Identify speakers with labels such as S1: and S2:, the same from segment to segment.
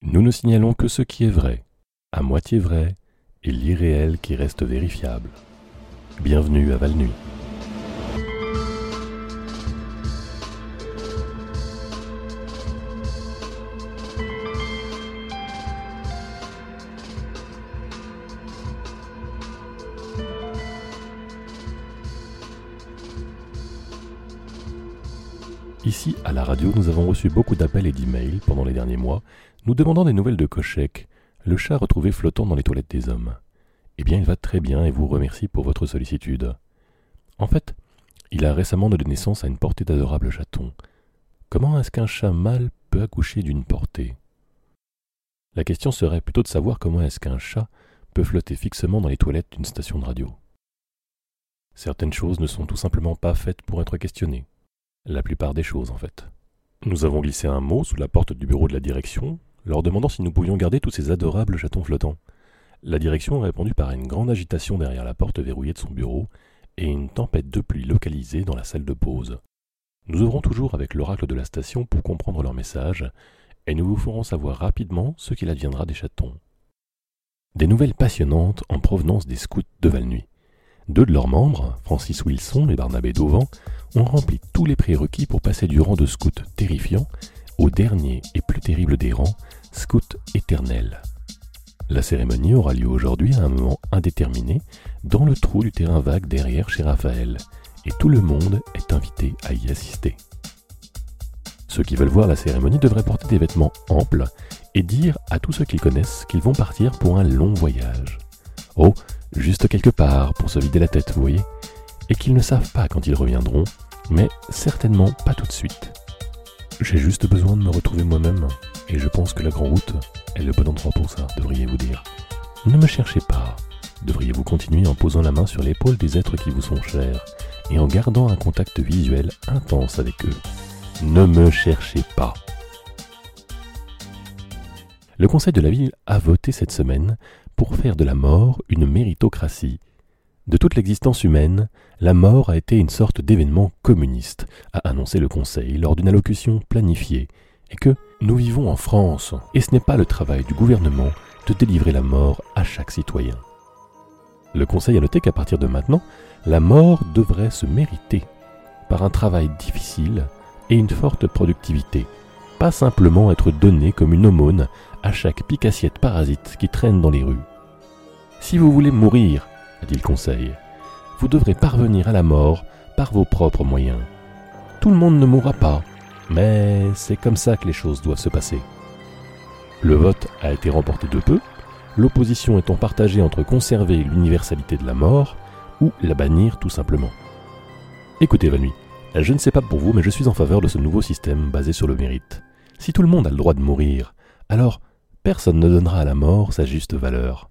S1: Nous ne signalons que ce qui est vrai, à moitié vrai, et l'irréel qui reste vérifiable. Bienvenue à Valnuit. À la radio, nous avons reçu beaucoup d'appels et d'emails pendant les derniers mois, nous demandant des nouvelles de Kochek, le chat retrouvé flottant dans les toilettes des hommes. Eh bien, il va très bien et vous remercie pour votre sollicitude. En fait, il a récemment donné naissance à une portée d'adorables chatons. Comment est-ce qu'un chat mâle peut accoucher d'une portée? La question serait plutôt de savoir comment est-ce qu'un chat peut flotter fixement dans les toilettes d'une station de radio. Certaines choses ne sont tout simplement pas faites pour être questionnées. La plupart des choses, en fait. Nous avons glissé un mot sous la porte du bureau de la direction, leur demandant si nous pouvions garder tous ces adorables chatons flottants. La direction a répondu par une grande agitation derrière la porte verrouillée de son bureau et une tempête de pluie localisée dans la salle de pause. Nous œuvrons toujours avec l'oracle de la station pour comprendre leur message, et nous vous ferons savoir rapidement ce qu'il adviendra des chatons. Des nouvelles passionnantes en provenance des scouts de Valnuy. Deux de leurs membres, Francis Wilson et Barnabé Dauvent, ont rempli tous les prérequis pour passer du rang de scout terrifiant au dernier et plus terrible des rangs, scout éternel. La cérémonie aura lieu aujourd'hui à un moment indéterminé dans le trou du terrain vague derrière chez Raphaël, et tout le monde est invité à y assister. Ceux qui veulent voir la cérémonie devraient porter des vêtements amples et dire à tous ceux qu'ils connaissent qu'ils vont partir pour un long voyage. Oh, juste quelque part pour se vider la tête, vous voyez, et qu'ils ne savent pas quand ils reviendront, mais certainement pas tout de suite. J'ai juste besoin de me retrouver moi-même, et je pense que la grande route est le bon endroit pour ça, devriez-vous dire. Ne me cherchez pas, devriez-vous continuer en posant la main sur l'épaule des êtres qui vous sont chers, et en gardant un contact visuel intense avec eux. Ne me cherchez pas. Le Conseil de la ville a voté cette semaine pour faire de la mort une méritocratie. De toute l'existence humaine, la mort a été une sorte d'événement communiste, a annoncé le Conseil lors d'une allocution planifiée, et que nous vivons en France, et ce n'est pas le travail du gouvernement de délivrer la mort à chaque citoyen. Le Conseil a noté qu'à partir de maintenant, la mort devrait se mériter par un travail difficile et une forte productivité, pas simplement être donnée comme une aumône à chaque picassiette parasite qui traîne dans les rues. Si vous voulez mourir, dit le Conseil, vous devrez parvenir à la mort par vos propres moyens. Tout le monde ne mourra pas, mais c'est comme ça que les choses doivent se passer. Le vote a été remporté de peu, l'opposition étant partagée entre conserver l'universalité de la mort ou la bannir tout simplement. Écoutez, Vanui, je ne sais pas pour vous, mais je suis en faveur de ce nouveau système basé sur le mérite. Si tout le monde a le droit de mourir, alors personne ne donnera à la mort sa juste valeur.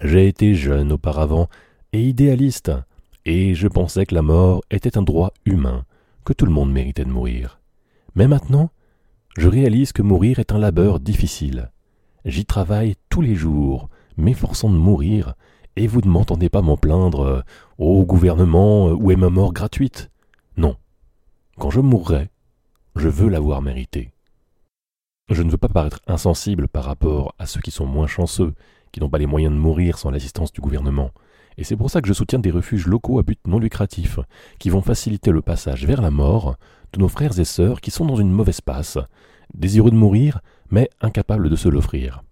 S1: J'ai été jeune auparavant et idéaliste, et je pensais que la mort était un droit humain, que tout le monde méritait de mourir. Mais maintenant, je réalise que mourir est un labeur difficile. J'y travaille tous les jours, m'efforçant de mourir, et vous ne m'entendez pas m'en plaindre au gouvernement où est ma mort gratuite? Non. Quand je mourrai, je veux l'avoir méritée. Je ne veux pas paraître insensible par rapport à ceux qui sont moins chanceux, qui n'ont pas les moyens de mourir sans l'assistance du gouvernement. Et c'est pour ça que je soutiens des refuges locaux à but non lucratif, qui vont faciliter le passage vers la mort de nos frères et sœurs qui sont dans une mauvaise passe, désireux de mourir, mais incapables de se l'offrir.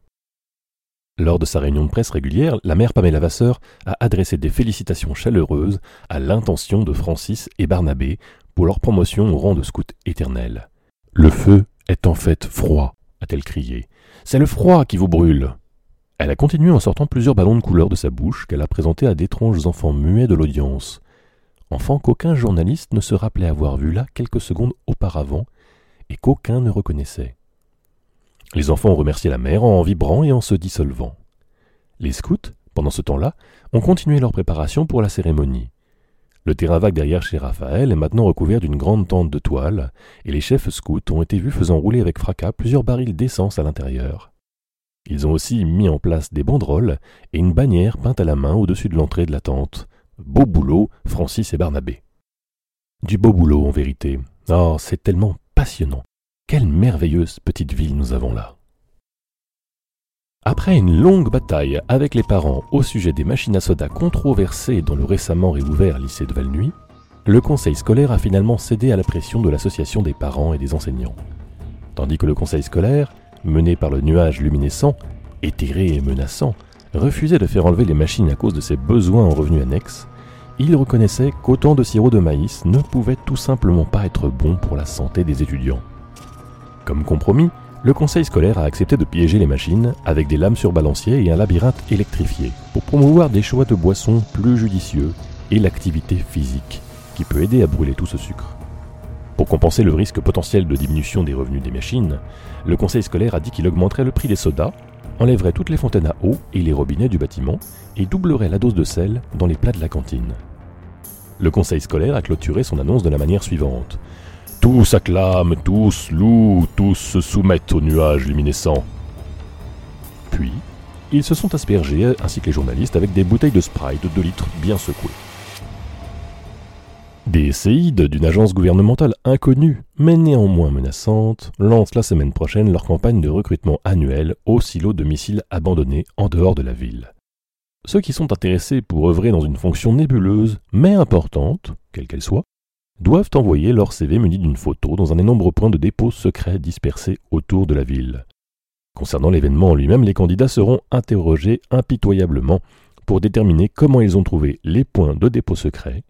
S1: Lors de sa réunion de presse régulière, la mère Pamela Vasseur a adressé des félicitations chaleureuses à l'intention de Francis et Barnabé pour leur promotion au rang de scout éternel. Le feu est en fait froid, a-t-elle crié. C'est le froid qui vous brûle. Elle a continué en sortant plusieurs ballons de couleur de sa bouche qu'elle a présentés à d'étranges enfants muets de l'audience. Enfants qu'aucun journaliste ne se rappelait avoir vus là quelques secondes auparavant et qu'aucun ne reconnaissait. Les enfants ont remercié la mère en vibrant et en se dissolvant. Les scouts, pendant ce temps-là, ont continué leur préparation pour la cérémonie. Le terrain vague derrière chez Raphaël est maintenant recouvert d'une grande tente de toile, et les chefs scouts ont été vus faisant rouler avec fracas plusieurs barils d'essence à l'intérieur. Ils ont aussi mis en place des banderoles et une bannière peinte à la main au-dessus de l'entrée de la tente. Beau boulot, Francis et Barnabé. Du beau boulot, en vérité. Oh, c'est tellement passionnant. Quelle merveilleuse petite ville nous avons là. Après une longue bataille avec les parents au sujet des machines à soda controversées dans le récemment réouvert lycée de Valnuy, le conseil scolaire a finalement cédé à la pression de l'association des parents et des enseignants. Tandis que le conseil scolaire, mené par le nuage luminescent, éthéré et menaçant, refusait de faire enlever les machines à cause de ses besoins en revenus annexes, il reconnaissait qu'autant de sirop de maïs ne pouvait tout simplement pas être bon pour la santé des étudiants. Comme compromis, le conseil scolaire a accepté de piéger les machines avec des lames sur balancier et un labyrinthe électrifié pour promouvoir des choix de boissons plus judicieux et l'activité physique qui peut aider à brûler tout ce sucre. Pour compenser le risque potentiel de diminution des revenus des machines, le conseil scolaire a dit qu'il augmenterait le prix des sodas, enlèverait toutes les fontaines à eau et les robinets du bâtiment et doublerait la dose de sel dans les plats de la cantine. Le conseil scolaire a clôturé son annonce de la manière suivante. Tous acclament, tous louent, tous se soumettent au nuage luminescent. Puis, ils se sont aspergés, ainsi que les journalistes, avec des bouteilles de Sprite de 2 litres bien secouées. Des séides d'une agence gouvernementale inconnue, mais néanmoins menaçante, lancent la semaine prochaine leur campagne de recrutement annuel au silo de missiles abandonnés en dehors de la ville. Ceux qui sont intéressés pour œuvrer dans une fonction nébuleuse, mais importante, quelle qu'elle soit, doivent envoyer leur CV muni d'une photo dans un énorme point de dépôt secret dispersé autour de la ville. Concernant l'événement en lui-même, les candidats seront interrogés impitoyablement pour déterminer comment ils ont trouvé les points de dépôt secrets,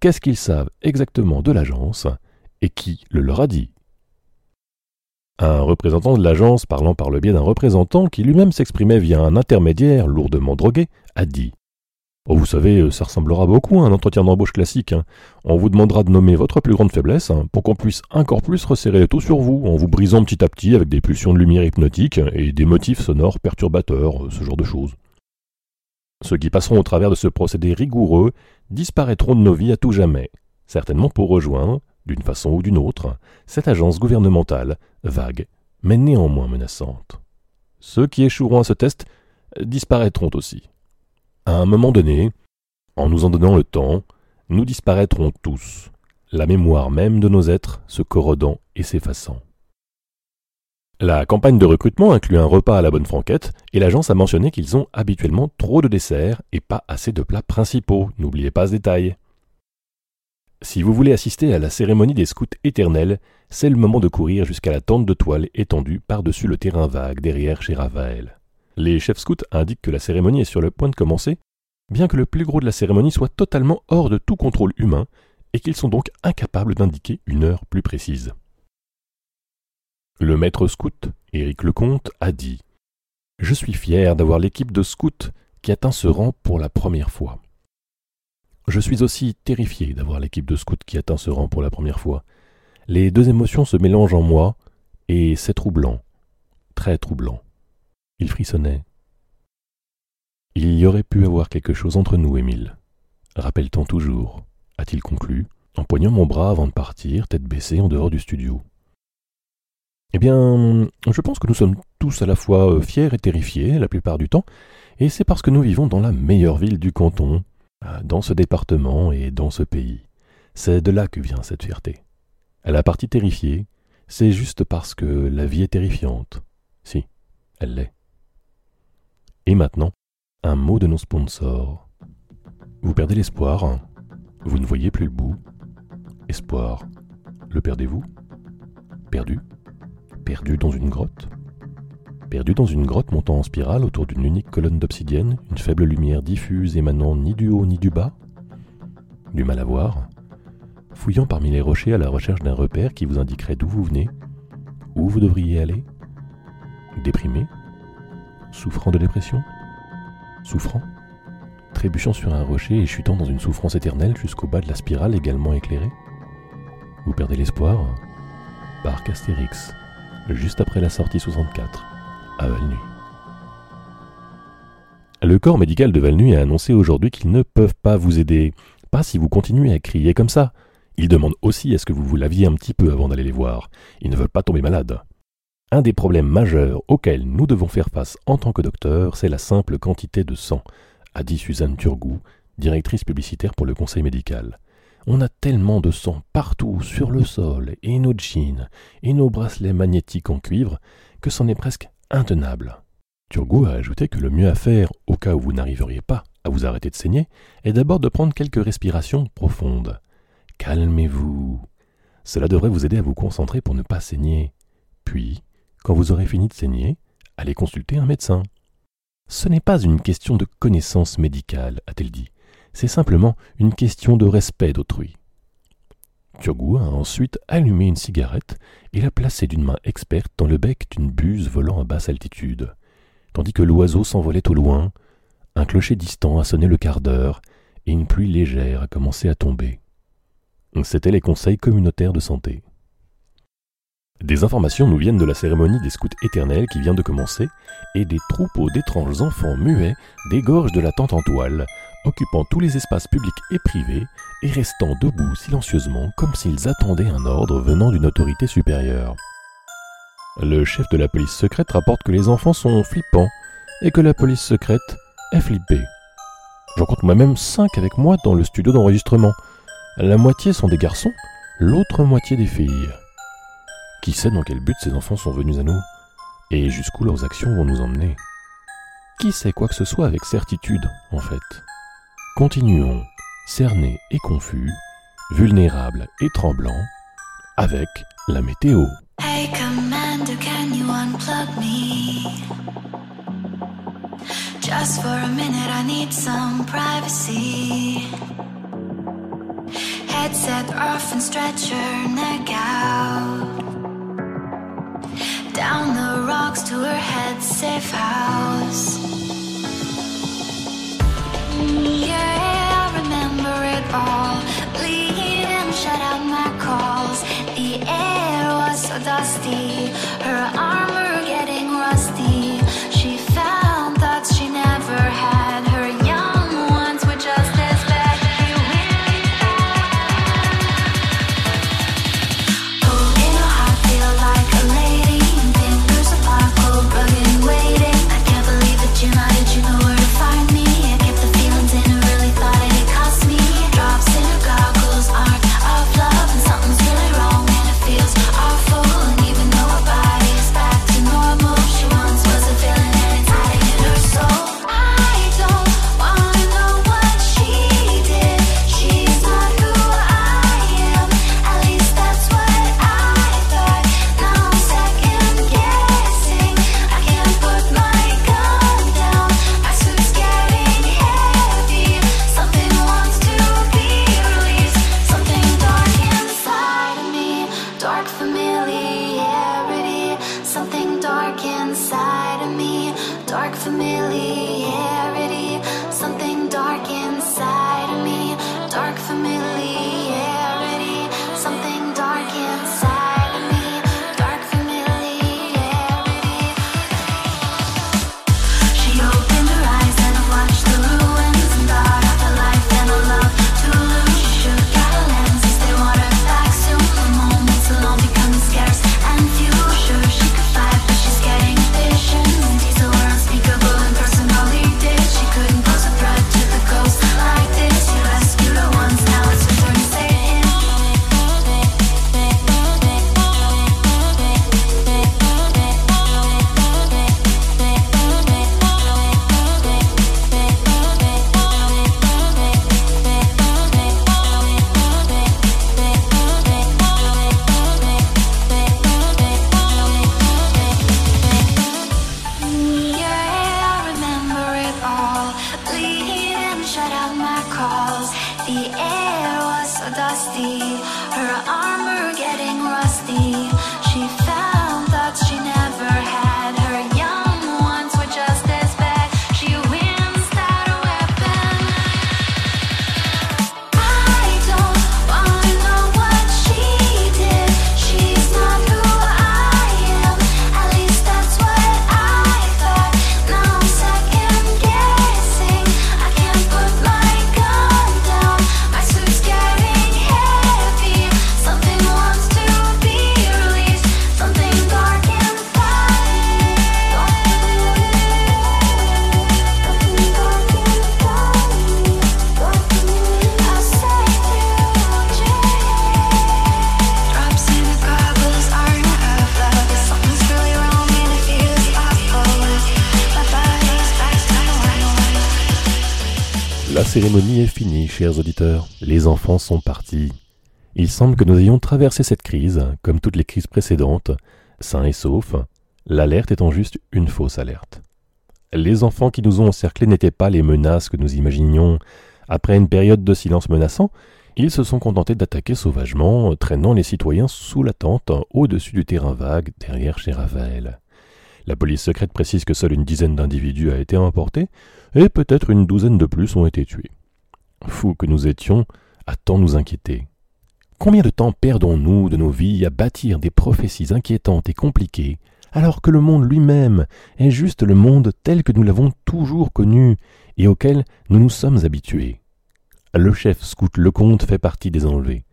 S1: qu'est-ce qu'ils savent exactement de l'agence et qui le leur a dit. Un représentant de l'agence parlant par le biais d'un représentant qui lui-même s'exprimait via un intermédiaire lourdement drogué a dit Oh, vous savez, euh, ça ressemblera beaucoup à un entretien d'embauche classique. Hein. On vous demandera de nommer votre plus grande faiblesse hein, pour qu'on puisse encore plus resserrer le taux sur vous, en vous brisant petit à petit avec des pulsions de lumière hypnotiques et des motifs sonores perturbateurs, euh, ce genre de choses. Ceux qui passeront au travers de ce procédé rigoureux disparaîtront de nos vies à tout jamais, certainement pour rejoindre, d'une façon ou d'une autre, cette agence gouvernementale, vague, mais néanmoins menaçante. Ceux qui échoueront à ce test disparaîtront aussi. À un moment donné, en nous en donnant le temps, nous disparaîtrons tous, la mémoire même de nos êtres se corrodant et s'effaçant. La campagne de recrutement inclut un repas à la bonne franquette, et l'agence a mentionné qu'ils ont habituellement trop de desserts et pas assez de plats principaux, n'oubliez pas ce détail. Si vous voulez assister à la cérémonie des scouts éternels, c'est le moment de courir jusqu'à la tente de toile étendue par-dessus le terrain vague derrière chez Raphaël. Les chefs scouts indiquent que la cérémonie est sur le point de commencer, bien que le plus gros de la cérémonie soit totalement hors de tout contrôle humain, et qu'ils sont donc incapables d'indiquer une heure plus précise. Le maître scout, Éric Lecomte, a dit Je suis fier d'avoir l'équipe de scouts qui atteint ce rang pour la première fois. Je suis aussi terrifié d'avoir l'équipe de scouts qui atteint ce rang pour la première fois. Les deux émotions se mélangent en moi, et c'est troublant, très troublant. Il frissonnait. Il y aurait pu avoir quelque chose entre nous, Émile. Rappelle-t-on toujours, a-t-il conclu, en poignant mon bras avant de partir, tête baissée, en dehors du studio. Eh bien, je pense que nous sommes tous à la fois euh, fiers et terrifiés la plupart du temps, et c'est parce que nous vivons dans la meilleure ville du canton, euh, dans ce département et dans ce pays. C'est de là que vient cette fierté. La partie terrifiée, c'est juste parce que la vie est terrifiante. Si, elle l'est. Et maintenant, un mot de nos sponsors. Vous perdez l'espoir, vous ne voyez plus le bout. Espoir, le perdez-vous? Perdu. Perdu dans une grotte. Perdu dans une grotte montant en spirale autour d'une unique colonne d'obsidienne, une faible lumière diffuse émanant ni du haut ni du bas. Du mal à voir. Fouillant parmi les rochers à la recherche d'un repère qui vous indiquerait d'où vous venez, où vous devriez aller. Déprimé Souffrant de dépression Souffrant Trébuchant sur un rocher et chutant dans une souffrance éternelle jusqu'au bas de la spirale également éclairée Vous perdez l'espoir Parc Astérix, juste après la sortie 64, à Valnuy. Le corps médical de Valnuy a annoncé aujourd'hui qu'ils ne peuvent pas vous aider, pas si vous continuez à crier comme ça. Ils demandent aussi à ce que vous vous laviez un petit peu avant d'aller les voir. Ils ne veulent pas tomber malades. Un des problèmes majeurs auxquels nous devons faire face en tant que docteur, c'est la simple quantité de sang, a dit Suzanne Turgou, directrice publicitaire pour le conseil médical. On a tellement de sang partout sur le sol, et nos jeans, et nos bracelets magnétiques en cuivre, que c'en est presque intenable. Turgot a ajouté que le mieux à faire, au cas où vous n'arriveriez pas à vous arrêter de saigner, est d'abord de prendre quelques respirations profondes. Calmez-vous. Cela devrait vous aider à vous concentrer pour ne pas saigner. Puis, quand vous aurez fini de saigner, allez consulter un médecin. Ce n'est pas une question de connaissance médicale, a-t-elle dit. C'est simplement une question de respect d'autrui. Turgot a ensuite allumé une cigarette et l'a placée d'une main experte dans le bec d'une buse volant à basse altitude, tandis que l'oiseau s'envolait au loin, un clocher distant a sonné le quart d'heure et une pluie légère a commencé à tomber. C'étaient les conseils communautaires de santé. Des informations nous viennent de la cérémonie des scouts éternels qui vient de commencer, et des troupeaux d'étranges enfants muets dégorgent de la tente en toile, occupant tous les espaces publics et privés, et restant debout silencieusement comme s'ils attendaient un ordre venant d'une autorité supérieure. Le chef de la police secrète rapporte que les enfants sont flippants, et que la police secrète est flippée. J'en compte moi-même cinq avec moi dans le studio d'enregistrement. La moitié sont des garçons, l'autre moitié des filles. Qui sait dans quel but ces enfants sont venus à nous Et jusqu'où leurs actions vont nous emmener Qui sait quoi que ce soit avec certitude, en fait Continuons, cernés et confus, vulnérables et tremblants, avec la météo.
S2: Hey Commander, can you unplug me? Just for a minute, I need some privacy. Headset off and neck out. Down the rocks to her head safe house.
S1: familiar cérémonie est finie, chers auditeurs. Les enfants sont partis. Il semble que nous ayons traversé cette crise, comme toutes les crises précédentes, sains et saufs, l'alerte étant juste une fausse alerte. Les enfants qui nous ont encerclés n'étaient pas les menaces que nous imaginions. Après une période de silence menaçant, ils se sont contentés d'attaquer sauvagement, traînant les citoyens sous la tente, au-dessus du terrain vague, derrière chez Ravel. La police secrète précise que seule une dizaine d'individus a été emportée, et peut-être une douzaine de plus ont été tués. Fous que nous étions, à tant nous inquiéter. Combien de temps perdons-nous de nos vies à bâtir des prophéties inquiétantes et compliquées, alors que le monde lui-même est juste le monde tel que nous l'avons toujours connu et auquel nous nous sommes habitués? Le chef scout Lecomte fait partie des enlevés.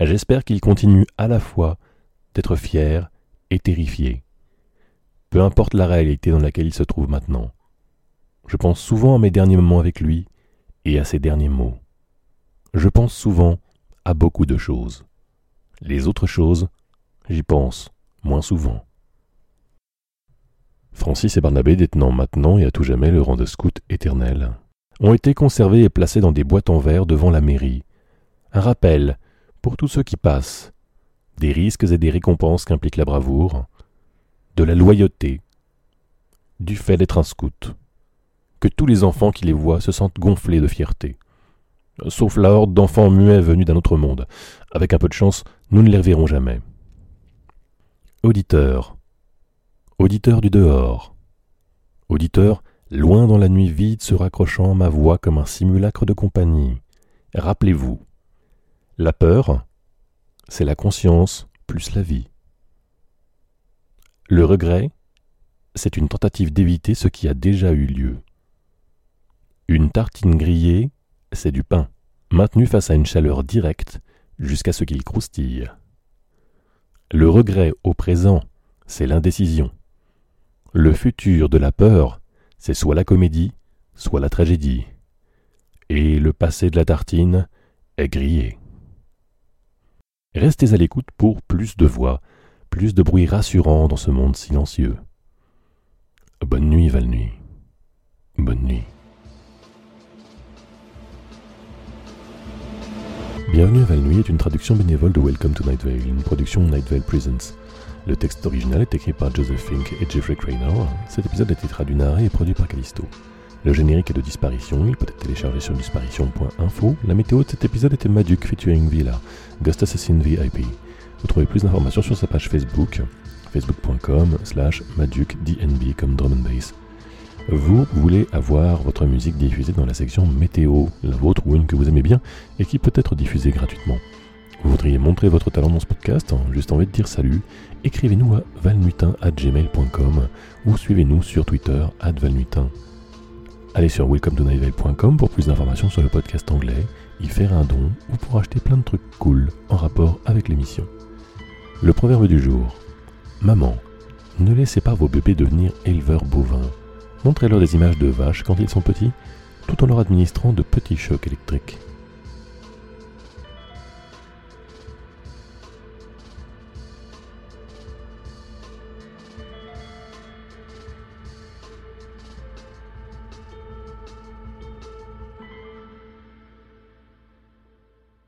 S1: J'espère qu'il continue à la fois d'être fier et terrifié. Peu importe la réalité dans laquelle il se trouve maintenant. Je pense souvent à mes derniers moments avec lui et à ses derniers mots. Je pense souvent à beaucoup de choses. Les autres choses, j'y pense moins souvent. Francis et Barnabé, détenant maintenant et à tout jamais le rang de scout éternel, ont été conservés et placés dans des boîtes en verre devant la mairie. Un rappel, pour tous ceux qui passent, des risques et des récompenses qu'implique la bravoure, de la loyauté, du fait d'être un scout, que tous les enfants qui les voient se sentent gonflés de fierté. Sauf la horde d'enfants muets venus d'un autre monde. Avec un peu de chance, nous ne les reverrons jamais. Auditeur. Auditeur du dehors. Auditeur, loin dans la nuit vide se raccrochant à ma voix comme un simulacre de compagnie. Rappelez-vous. La peur, c'est la conscience plus la vie. Le regret, c'est une tentative d'éviter ce qui a déjà eu lieu. Une tartine grillée, c'est du pain, maintenu face à une chaleur directe jusqu'à ce qu'il croustille. Le regret au présent, c'est l'indécision. Le futur de la peur, c'est soit la comédie, soit la tragédie. Et le passé de la tartine est grillé. Restez à l'écoute pour plus de voix, plus de bruit rassurant dans ce monde silencieux. Bonne nuit, Valnuit. Bonne nuit. Bienvenue à Valnuit est une traduction bénévole de Welcome to Night Vale, une production Night Vale Presents. Le texte original est écrit par Joseph Fink et Jeffrey Cranor. Cet épisode a été traduit, narré et produit par Callisto. Le générique est de Disparition, il peut être téléchargé sur disparition.info. La météo de cet épisode était Maduc featuring Villa, Ghost Assassin VIP. Vous trouvez plus d'informations sur sa page Facebook, facebook.com slash maducdnb comme drum and bass. Vous voulez avoir votre musique diffusée dans la section météo, la vôtre ou une que vous aimez bien et qui peut être diffusée gratuitement. Vous voudriez montrer votre talent dans ce podcast, juste envie de dire salut, écrivez-nous à valnuitin.gmail.com ou suivez-nous sur Twitter at. Allez sur welcome pour plus d'informations sur le podcast anglais, y faire un don ou pour acheter plein de trucs cool en rapport avec l'émission. Le proverbe du jour. Maman, ne laissez pas vos bébés devenir éleveurs bovins. Montrez-leur des images de vaches quand ils sont petits, tout en leur administrant de petits chocs électriques.